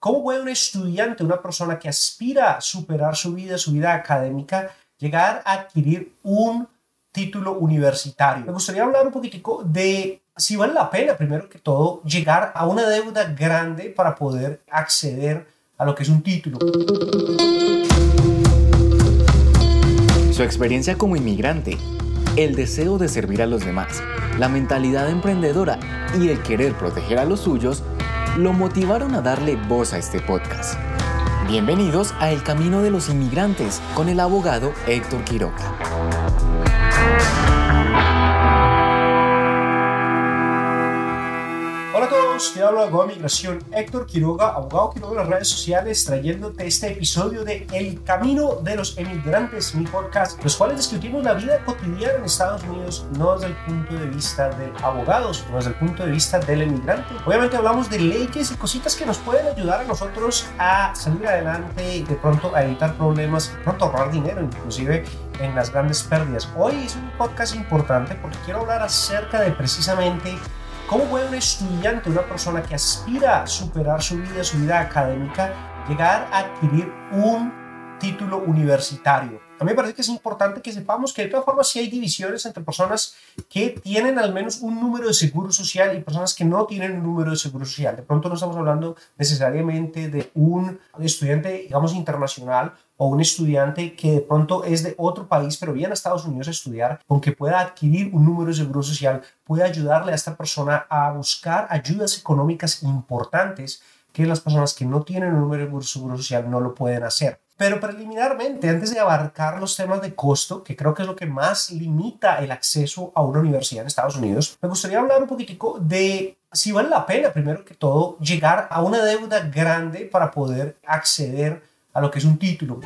¿Cómo puede un estudiante, una persona que aspira a superar su vida, su vida académica, llegar a adquirir un título universitario? Me gustaría hablar un poquitico de si vale la pena, primero que todo, llegar a una deuda grande para poder acceder a lo que es un título. Su experiencia como inmigrante, el deseo de servir a los demás, la mentalidad emprendedora y el querer proteger a los suyos lo motivaron a darle voz a este podcast. Bienvenidos a El Camino de los Inmigrantes con el abogado Héctor Quiroga. Te hablo de Migración, Héctor Quiroga, abogado Quiroga en las redes sociales, trayéndote este episodio de El Camino de los Emigrantes, mi podcast, los cuales discutimos la vida cotidiana en Estados Unidos, no desde el punto de vista del abogado, sino desde el punto de vista del emigrante. Obviamente hablamos de leyes y cositas que nos pueden ayudar a nosotros a salir adelante de pronto a evitar problemas, de pronto ahorrar dinero, inclusive en las grandes pérdidas. Hoy es un podcast importante porque quiero hablar acerca de precisamente ¿Cómo puede un estudiante, una persona que aspira a superar su vida, su vida académica, llegar a adquirir un título universitario? A mí me parece que es importante que sepamos que de todas formas sí hay divisiones entre personas que tienen al menos un número de seguro social y personas que no tienen un número de seguro social. De pronto no estamos hablando necesariamente de un estudiante, digamos, internacional o un estudiante que de pronto es de otro país, pero viene a Estados Unidos a estudiar, aunque pueda adquirir un número de seguro social, puede ayudarle a esta persona a buscar ayudas económicas importantes que las personas que no tienen un número de seguro social no lo pueden hacer. Pero preliminarmente, antes de abarcar los temas de costo, que creo que es lo que más limita el acceso a una universidad en Estados Unidos, me gustaría hablar un poquitico de si vale la pena, primero que todo, llegar a una deuda grande para poder acceder a lo que es un título.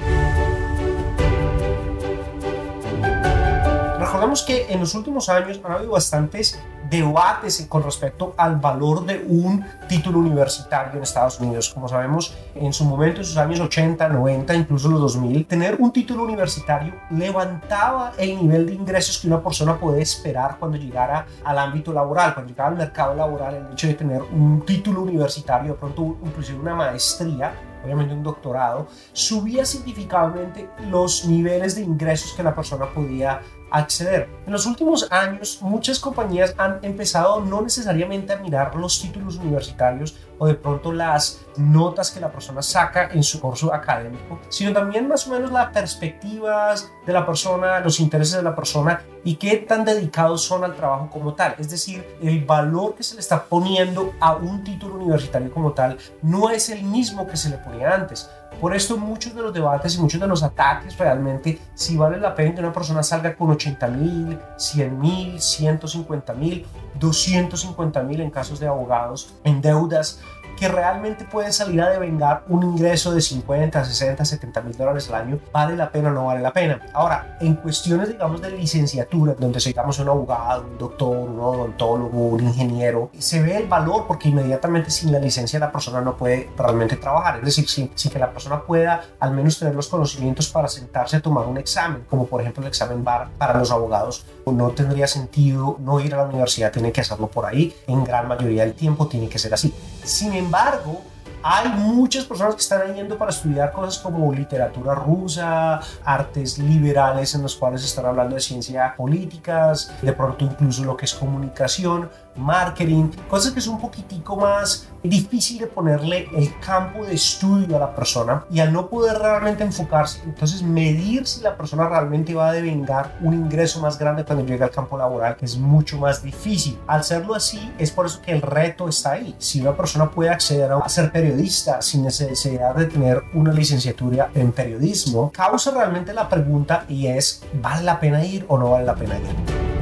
Recordemos que en los últimos años han habido bastantes debates con respecto al valor de un título universitario en Estados Unidos. Como sabemos, en su momento, en sus años 80, 90, incluso los 2000, tener un título universitario levantaba el nivel de ingresos que una persona puede esperar cuando llegara al ámbito laboral, cuando llegara al mercado laboral, el hecho de tener un título universitario, de pronto inclusive una maestría, obviamente un doctorado, subía significativamente los niveles de ingresos que la persona podía acceder. En los últimos años, muchas compañías han empezado no necesariamente a mirar los títulos universitarios o de pronto las notas que la persona saca en su curso académico, sino también más o menos las perspectivas de la persona, los intereses de la persona y qué tan dedicados son al trabajo como tal. Es decir, el valor que se le está poniendo a un título universitario como tal no es el mismo que se le ponía antes. Por esto muchos de los debates y muchos de los ataques realmente, si vale la pena que una persona salga con 80 mil, 100 mil, 150 mil, 250 mil en casos de abogados, en deudas, que realmente pueden salir a devengar un ingreso de 50, 60, 70 mil dólares al año, ¿vale la pena o no vale la pena? Ahora, en cuestiones, digamos, de licenciatura, donde necesitamos un abogado, un doctor, un odontólogo, un ingeniero, se ve el valor porque inmediatamente sin la licencia la persona no puede realmente trabajar. Es decir, sin, sin que la persona pueda al menos tener los conocimientos para sentarse a tomar un examen, como por ejemplo el examen BAR para los abogados, no tendría sentido no ir a la universidad, tiene que hacerlo por ahí. En gran mayoría del tiempo tiene que ser así. Sin embargo, hay muchas personas que están yendo para estudiar cosas como literatura rusa, artes liberales en los cuales están hablando de ciencia políticas, de pronto incluso lo que es comunicación, marketing, cosas que es un poquitico más difícil de ponerle el campo de estudio a la persona y al no poder realmente enfocarse, entonces medir si la persona realmente va a devengar un ingreso más grande cuando llegue al campo laboral, es mucho más difícil. Al serlo así, es por eso que el reto está ahí. Si una persona puede acceder a ser periodista sin necesidad de tener una licenciatura en periodismo, causa realmente la pregunta y es, ¿vale la pena ir o no vale la pena ir?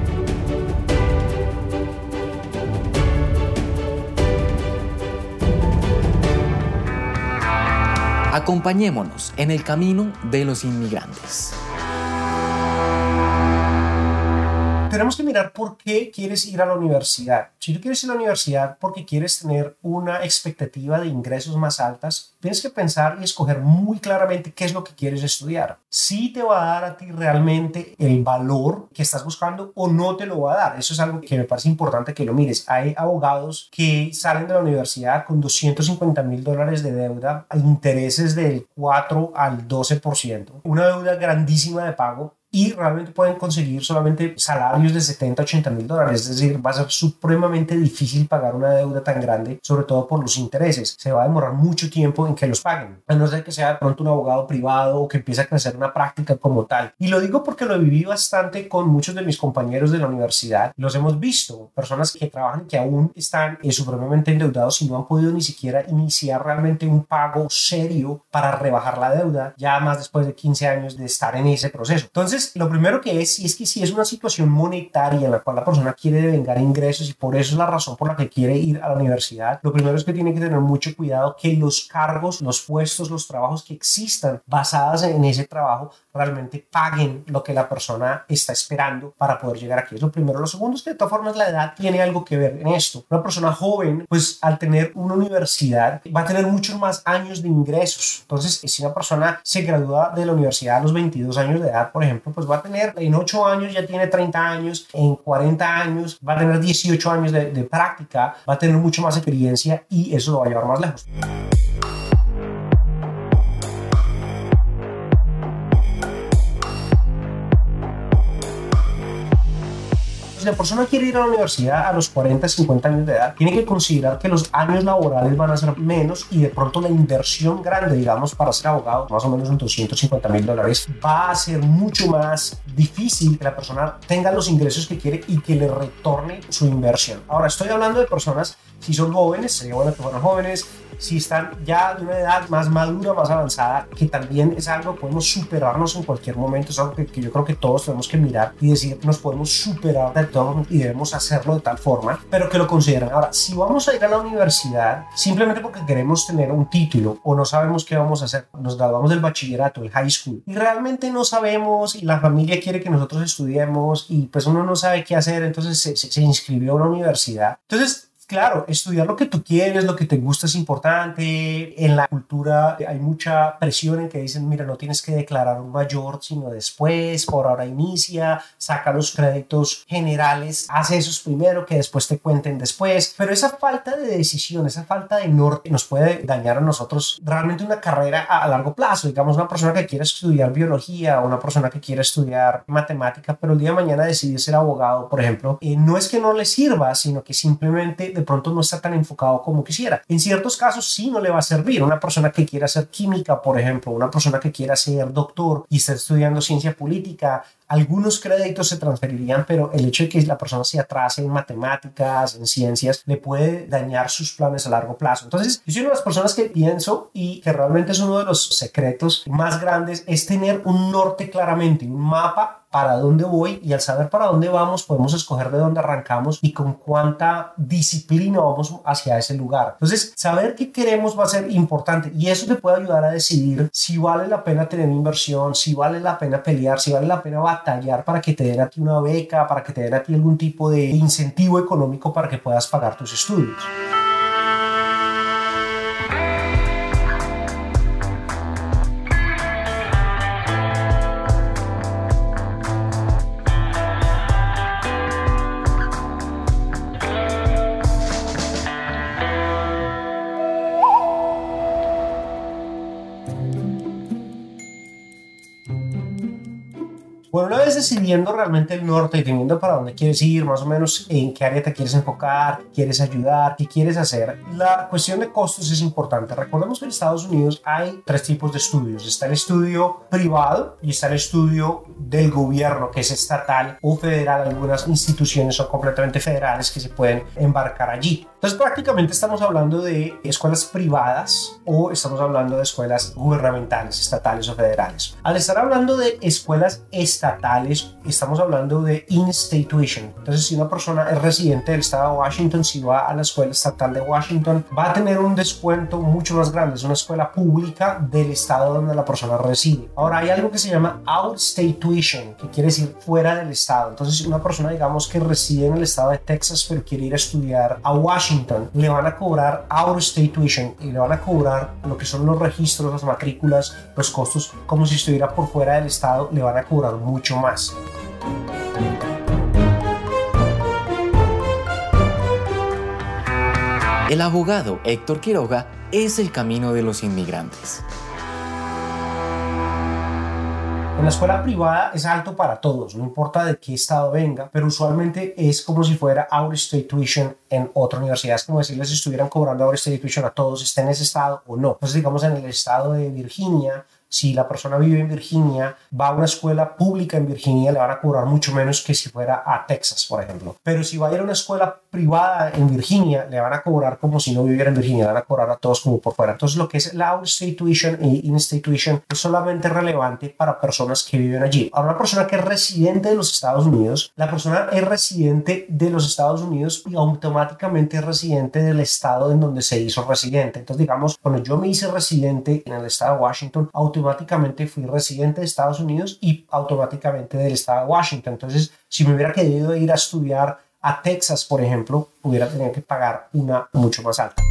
Acompañémonos en el camino de los inmigrantes. Tenemos que mirar por qué quieres ir a la universidad. Si tú quieres ir a la universidad porque quieres tener una expectativa de ingresos más altas, tienes que pensar y escoger muy claramente qué es lo que quieres estudiar. Si te va a dar a ti realmente el valor que estás buscando o no te lo va a dar. Eso es algo que me parece importante que lo mires. Hay abogados que salen de la universidad con 250 mil dólares de deuda a intereses del 4 al 12%. Una deuda grandísima de pago y realmente pueden conseguir solamente salarios de 70, 80 mil dólares. Es decir, va a ser supremamente difícil pagar una deuda tan grande, sobre todo por los intereses. Se va a demorar mucho tiempo en que los paguen, a no ser que sea de pronto un abogado privado o que empiece a crecer una práctica como tal. Y lo digo porque lo viví bastante con muchos de mis compañeros de la universidad. Los hemos visto, personas que trabajan que aún están eh, supremamente endeudados y no han podido ni siquiera iniciar realmente un pago serio para rebajar la deuda, ya más después de 15 años de estar en ese proceso. Entonces, lo primero que es, y es que si es una situación monetaria en la cual la persona quiere devengar ingresos y por eso es la razón por la que quiere ir a la universidad, lo primero es que tiene que tener mucho cuidado que los cargos, los puestos, los trabajos que existan basadas en ese trabajo realmente paguen lo que la persona está esperando para poder llegar aquí. Es lo primero. Lo segundo es que de todas formas la edad tiene algo que ver en esto. Una persona joven, pues al tener una universidad, va a tener muchos más años de ingresos. Entonces, si una persona se gradúa de la universidad a los 22 años de edad, por ejemplo, pues va a tener en 8 años ya tiene 30 años, en 40 años va a tener 18 años de, de práctica, va a tener mucho más experiencia y eso lo va a llevar más lejos. Si la persona quiere ir a la universidad a los 40, 50 años de edad, tiene que considerar que los años laborales van a ser menos y de pronto la inversión grande, digamos, para ser abogado, más o menos en 250 mil dólares, va a ser mucho más difícil que la persona tenga los ingresos que quiere y que le retorne su inversión. Ahora, estoy hablando de personas, si son jóvenes, sería bueno que fueran jóvenes, si están ya de una edad más madura, más avanzada, que también es algo, podemos superarnos en cualquier momento, es algo que, que yo creo que todos tenemos que mirar y decir, nos podemos superar de todo y debemos hacerlo de tal forma, pero que lo consideren. Ahora, si vamos a ir a la universidad simplemente porque queremos tener un título o no sabemos qué vamos a hacer, nos graduamos del bachillerato, el high school, y realmente no sabemos y la familia quiere que nosotros estudiemos y pues uno no sabe qué hacer, entonces se, se, se inscribió a una universidad. Entonces, claro, estudiar lo que tú quieres, lo que te gusta es importante. En la cultura hay mucha presión en que dicen, mira, no tienes que declarar un mayor, sino después, por ahora inicia, saca los créditos generales, hace esos primero, que después te cuenten después. Pero esa falta de decisión, esa falta de norte nos puede dañar a nosotros realmente una carrera a, largo plazo. Digamos, una persona que quiere estudiar biología o una persona que quiere estudiar matemática, pero el día de mañana decide ser abogado, por ejemplo, eh, no es que no le sirva, sino que simplemente de pronto no está tan enfocado como quisiera. En ciertos casos sí no le va a servir. Una persona que quiera hacer química, por ejemplo, una persona que quiera ser doctor y está estudiando ciencia política, algunos créditos se transferirían, pero el hecho de que la persona se atrase en matemáticas, en ciencias, le puede dañar sus planes a largo plazo. Entonces, yo soy una de las personas que pienso y que realmente es uno de los secretos más grandes, es tener un norte claramente, un mapa para dónde voy y al saber para dónde vamos podemos escoger de dónde arrancamos y con cuánta disciplina vamos hacia ese lugar. Entonces, saber qué queremos va a ser importante y eso te puede ayudar a decidir si vale la pena tener inversión, si vale la pena pelear, si vale la pena batallar para que te den a ti una beca, para que te den a ti algún tipo de incentivo económico para que puedas pagar tus estudios. Decidiendo realmente el norte y teniendo para dónde quieres ir, más o menos en qué área te quieres enfocar, quieres ayudar, qué quieres hacer, la cuestión de costos es importante. Recordemos que en Estados Unidos hay tres tipos de estudios. Está el estudio privado y está el estudio del gobierno, que es estatal o federal. Algunas instituciones son completamente federales que se pueden embarcar allí. Entonces prácticamente estamos hablando de escuelas privadas o estamos hablando de escuelas gubernamentales, estatales o federales. Al estar hablando de escuelas estatales, estatales, estamos hablando de in-state tuition. Entonces, si una persona es residente del estado de Washington, si va a la escuela estatal de Washington, va a tener un descuento mucho más grande. Es una escuela pública del estado donde la persona reside. Ahora, hay algo que se llama out-state tuition, que quiere decir fuera del estado. Entonces, si una persona, digamos, que reside en el estado de Texas, pero quiere ir a estudiar a Washington, le van a cobrar out-state tuition y le van a cobrar lo que son los registros, las matrículas, los costos, como si estuviera por fuera del estado, le van a cobrar mucho más. El abogado Héctor Quiroga es el camino de los inmigrantes. En la escuela privada es alto para todos, no importa de qué estado venga, pero usualmente es como si fuera out state tuition en otra universidad. Es como decirles si estuvieran cobrando out state tuition a todos, estén en ese estado o no. Entonces, digamos, en el estado de Virginia si la persona vive en Virginia, va a una escuela pública en Virginia, le van a cobrar mucho menos que si fuera a Texas, por ejemplo. Pero si va a ir a una escuela privada en Virginia, le van a cobrar como si no viviera en Virginia, le van a cobrar a todos como por fuera. Entonces, lo que es la out-state tuition y in-state tuition es solamente relevante para personas que viven allí. Ahora, una persona que es residente de los Estados Unidos, la persona es residente de los Estados Unidos y automáticamente es residente del estado en donde se hizo residente. Entonces, digamos, cuando yo me hice residente en el estado de Washington, automáticamente automáticamente fui residente de Estados Unidos y automáticamente del estado de Washington. Entonces, si me hubiera querido ir a estudiar a Texas, por ejemplo, hubiera tenido que pagar una mucho más alta.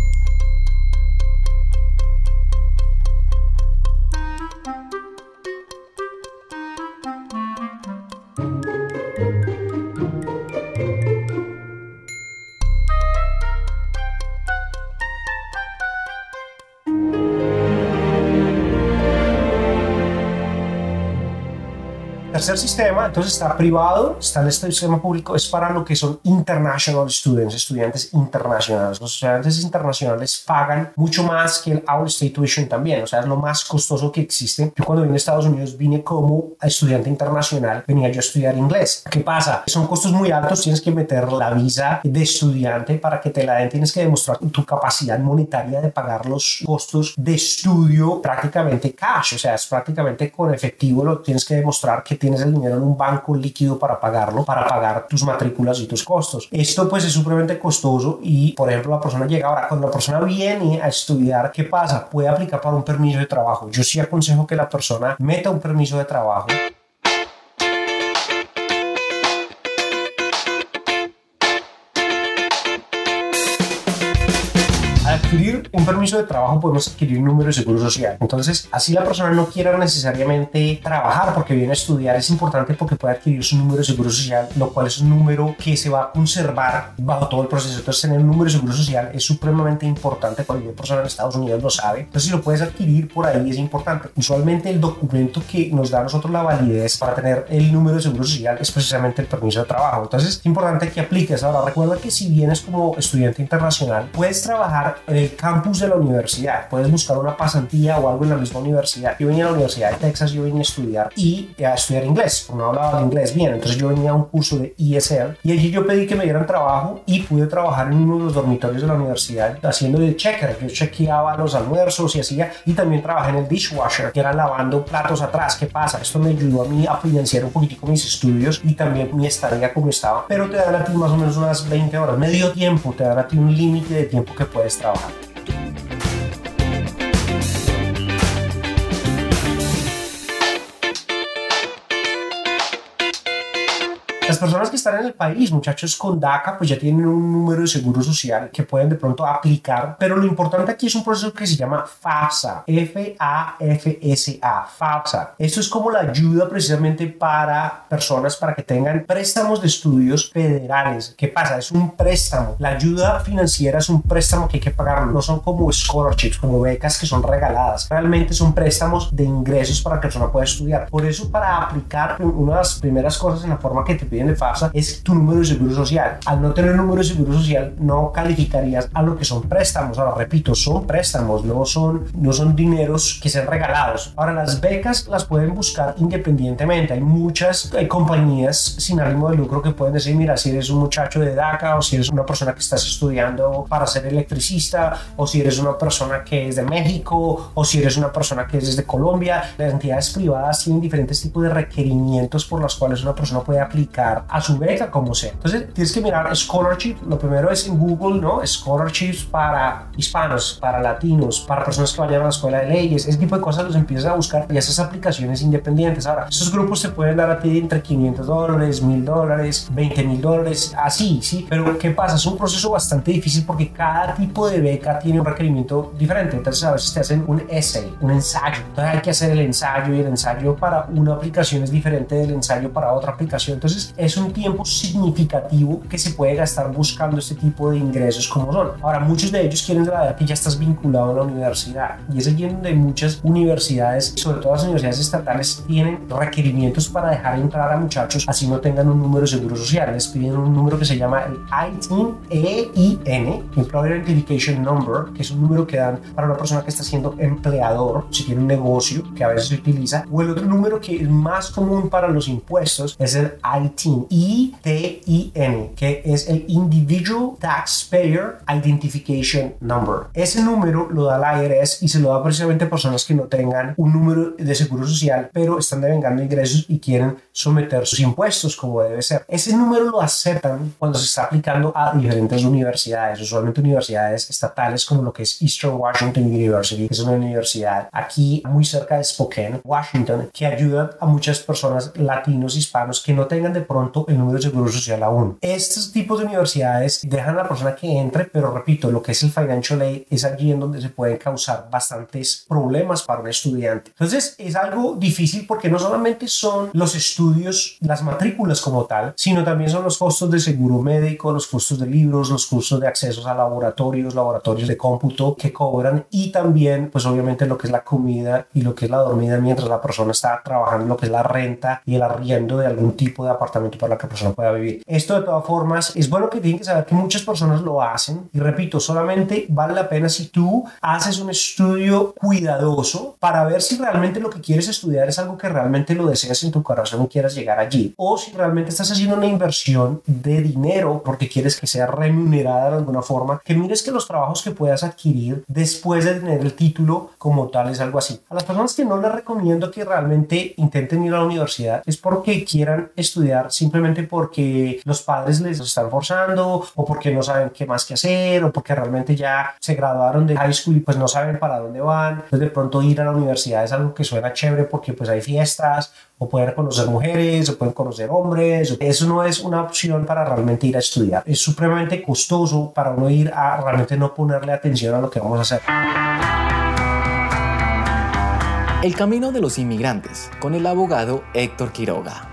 Tercer sistema, entonces está privado, está el este sistema público, es para lo que son international students, estudiantes internacionales. Los estudiantes internacionales pagan mucho más que el out state tuition también, o sea, es lo más costoso que existe. Yo cuando vine a Estados Unidos vine como estudiante internacional, venía yo a estudiar inglés. ¿Qué pasa? Son costos muy altos, tienes que meter la visa de estudiante para que te la den, tienes que demostrar tu capacidad monetaria de pagar los costos de estudio prácticamente cash, o sea, es prácticamente con efectivo, lo tienes que demostrar que tienes tienes el dinero en un banco líquido para pagarlo, para pagar tus matrículas y tus costos. Esto pues es supremamente costoso y por ejemplo la persona llega ahora, cuando la persona viene a estudiar, ¿qué pasa? Puede aplicar para un permiso de trabajo. Yo sí aconsejo que la persona meta un permiso de trabajo. Adquirir un permiso de trabajo podemos adquirir un número de seguro social. Entonces, así la persona no quiera necesariamente trabajar porque viene a estudiar, es importante porque puede adquirir su número de seguro social, lo cual es un número que se va a conservar bajo todo el proceso. Entonces, tener un número de seguro social es supremamente importante. Cualquier persona en Estados Unidos lo sabe. Entonces, si lo puedes adquirir por ahí es importante. Usualmente el documento que nos da a nosotros la validez para tener el número de seguro social es precisamente el permiso de trabajo. Entonces, es importante que apliques. Ahora, recuerda que si vienes como estudiante internacional, puedes trabajar en el campus de la universidad. Puedes buscar una pasantía o algo en la misma universidad. Yo venía a la Universidad de Texas, yo venía a estudiar y a estudiar inglés, no hablaba de inglés bien. Entonces yo venía a un curso de ESL y allí yo pedí que me dieran trabajo y pude trabajar en uno de los dormitorios de la universidad haciendo de checker. Yo chequeaba los almuerzos y hacía y también trabajé en el dishwasher, que era lavando platos atrás. ¿Qué pasa? Esto me ayudó a mí a financiar un poquitico mis estudios y también mi estadía como estaba. Pero te dan a ti más o menos unas 20 horas, medio tiempo, te dan a ti un límite de tiempo que puedes trabajar. Las personas que están en el país, muchachos, con DACA, pues ya tienen un número de seguro social que pueden de pronto aplicar, pero lo importante aquí es un proceso que se llama FAFSA, F-A-F-S-A, FAFSA. Esto es como la ayuda precisamente para personas para que tengan préstamos de estudios federales. ¿Qué pasa? Es un préstamo. La ayuda financiera es un préstamo que hay que pagar. No son como scholarships, como becas que son regaladas. Realmente son préstamos de ingresos para que la persona pueda estudiar. Por eso, para aplicar, una de las primeras cosas en la forma que te piden FAFSA es tu número de seguro social. Al no tener número de seguro social no calificarías a lo que son préstamos. Ahora repito, son préstamos, no son, no son dineros que sean regalados. Ahora las becas las pueden buscar independientemente. Hay muchas hay compañías sin ánimo de lucro que pueden decir, mira, si eres un muchacho de DACA o si eres una persona que estás estudiando para ser electricista o si eres una persona que es de México o si eres una persona que es de Colombia, las entidades privadas tienen diferentes tipos de requerimientos por los cuales una persona puede aplicar a su beca como sea. Entonces tienes que mirar scholarship. Lo primero es en Google, ¿no? Scholarships para hispanos, para latinos, para personas que vayan a la escuela de leyes. Ese tipo de cosas los empiezas a buscar y esas aplicaciones independientes. Ahora, esos grupos te pueden dar a ti entre 500 dólares, 1000 dólares, 20 mil dólares, así, sí. Pero ¿qué pasa? Es un proceso bastante difícil porque cada tipo de beca tiene un requerimiento diferente. Entonces a veces te hacen un essay, un ensayo. Entonces hay que hacer el ensayo y el ensayo para una aplicación es diferente del ensayo para otra aplicación. Entonces es un tiempo significativo que se puede gastar buscando este tipo de ingresos como son. Ahora, muchos de ellos quieren saber que ya estás vinculado a la universidad y es allí donde muchas universidades, sobre todo las universidades estatales, tienen requerimientos para dejar entrar a muchachos así no tengan un número de seguro social. Les piden un número que se llama el ITIN, EIN, Employer Identification Number, que es un número que dan para una persona que está siendo empleador, si tiene un negocio que a veces se utiliza. O el otro número que es más común para los impuestos es el ITIN, I-T-I-N, que es el Individual Taxpayer Identification Number. Ese número lo da la IRS y se lo da precisamente a personas que no tengan un número de seguro social, pero están devengando ingresos y quieren someter sus impuestos como debe ser. Ese número lo aceptan cuando se está aplicando a diferentes universidades, usualmente universidades estatales como lo que es Eastern Washington University, que es una universidad aquí muy cerca de Spokane, Washington, que ayuda a muchas personas latinos, hispanos que no tengan de pronto el número de seguro social aún. Estos tipos de universidades dejan a la persona que entre, pero repito, lo que es el financial aid es allí en donde se pueden causar bastantes problemas para un estudiante. Entonces es algo difícil porque no solamente son los estudios, las matrículas como tal, sino también son los costos de seguro médico, los costos de libros, los costos de accesos a laboratorios, laboratorios de cómputo que cobran y también pues obviamente lo que es la comida y lo que es la dormida mientras la persona está trabajando, lo que es la renta y el arriendo de algún tipo de apartamento para que la persona pueda vivir. Esto de todas formas es bueno que tienen que saber que muchas personas lo hacen y repito, solamente vale la pena si tú haces un estudio cuidadoso para ver si realmente lo que quieres estudiar es algo que realmente lo deseas en tu corazón y quieras llegar allí o si realmente estás haciendo una inversión de dinero porque quieres que sea remunerada de alguna forma, que mires que los trabajos que puedas adquirir después de tener el título como tal es algo así. A las personas que no les recomiendo que realmente intenten ir a la universidad es porque quieran estudiar simplemente porque los padres les están forzando o porque no saben qué más que hacer o porque realmente ya se graduaron de high school y pues no saben para dónde van. Entonces de pronto ir a la universidad es algo que suena chévere porque pues hay fiestas o pueden conocer mujeres o pueden conocer hombres. Eso no es una opción para realmente ir a estudiar. Es supremamente costoso para uno ir a realmente no ponerle atención a lo que vamos a hacer. El camino de los inmigrantes con el abogado Héctor Quiroga.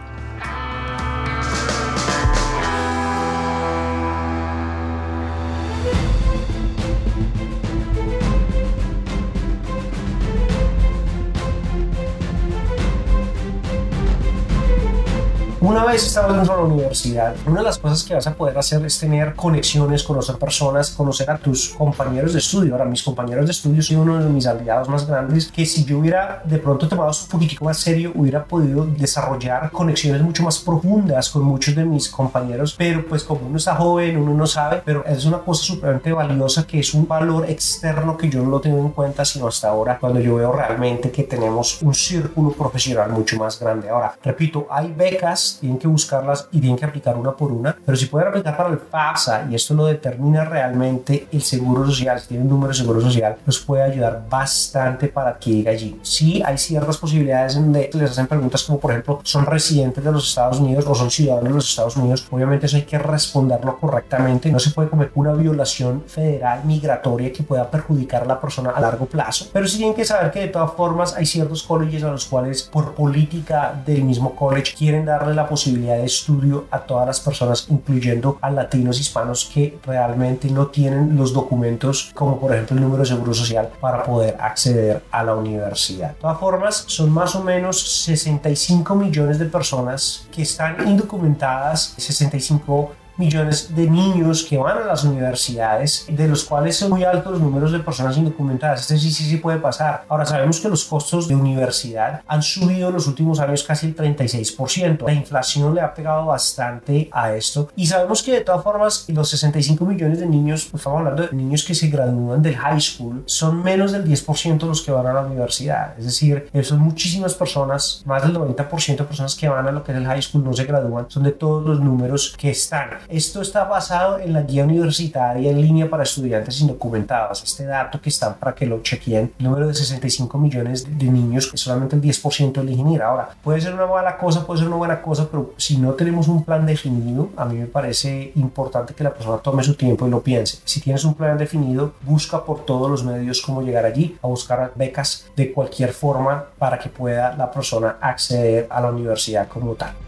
Una vez estás dentro de la universidad, una de las cosas que vas a poder hacer es tener conexiones, conocer personas, conocer a tus compañeros de estudio. Ahora, mis compañeros de estudio son uno de mis aliados más grandes que si yo hubiera de pronto tomado un poquitico más serio, hubiera podido desarrollar conexiones mucho más profundas con muchos de mis compañeros. Pero pues como uno está joven, uno no sabe, pero es una cosa supremamente valiosa que es un valor externo que yo no lo tengo en cuenta sino hasta ahora cuando yo veo realmente que tenemos un círculo profesional mucho más grande. Ahora, repito, hay becas tienen que buscarlas y tienen que aplicar una por una, pero si pueden aplicar para el FAFSA y esto lo determina realmente el seguro social, si tienen un número de seguro social, los puede ayudar bastante para llegue allí. Sí, hay ciertas posibilidades en donde les hacen preguntas como por ejemplo, ¿son residentes de los Estados Unidos o son ciudadanos de los Estados Unidos? Obviamente eso hay que responderlo correctamente, no se puede cometer una violación federal migratoria que pueda perjudicar a la persona a largo plazo, pero sí tienen que saber que de todas formas hay ciertos colleges a los cuales por política del mismo college quieren darle la posibilidad posibilidad de estudio a todas las personas, incluyendo a latinos hispanos que realmente no tienen los documentos como por ejemplo el número de seguro social para poder acceder a la universidad. De todas formas, son más o menos 65 millones de personas que están indocumentadas, 65 millones de niños que van a las universidades, de los cuales son muy altos los números de personas indocumentadas. Este sí, sí, sí puede pasar. Ahora sabemos que los costos de universidad han subido en los últimos años casi el 36%. La inflación le ha pegado bastante a esto. Y sabemos que de todas formas los 65 millones de niños, pues estamos hablando de niños que se gradúan del high school, son menos del 10% los que van a la universidad. Es decir, son muchísimas personas, más del 90% de personas que van a lo que es el high school no se gradúan, son de todos los números que están. Esto está basado en la guía universitaria en línea para estudiantes indocumentados. Este dato que está para que lo chequeen, el número de 65 millones de niños, que solamente el 10% eligen ir. Ahora, puede ser una mala cosa, puede ser una buena cosa, pero si no tenemos un plan definido, a mí me parece importante que la persona tome su tiempo y lo piense. Si tienes un plan definido, busca por todos los medios cómo llegar allí, a buscar becas de cualquier forma para que pueda la persona acceder a la universidad como tal.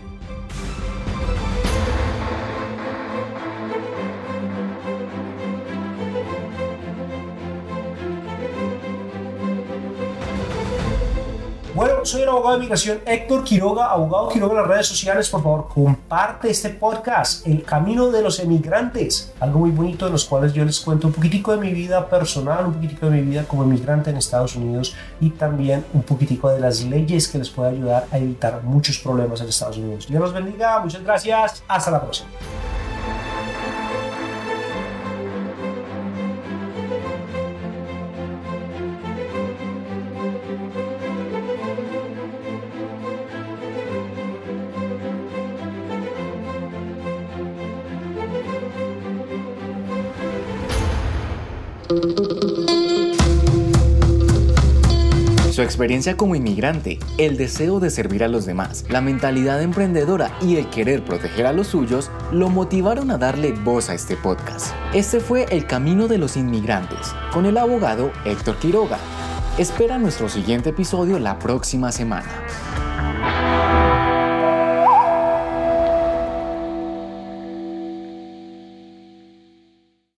Bueno, soy el abogado de migración Héctor Quiroga, abogado Quiroga en las redes sociales. Por favor, comparte este podcast, El Camino de los Emigrantes. Algo muy bonito en los cuales yo les cuento un poquitico de mi vida personal, un poquitico de mi vida como emigrante en Estados Unidos y también un poquitico de las leyes que les puede ayudar a evitar muchos problemas en Estados Unidos. Dios los bendiga, muchas gracias, hasta la próxima. Su experiencia como inmigrante, el deseo de servir a los demás, la mentalidad emprendedora y el querer proteger a los suyos lo motivaron a darle voz a este podcast. Este fue El Camino de los Inmigrantes, con el abogado Héctor Quiroga. Espera nuestro siguiente episodio la próxima semana.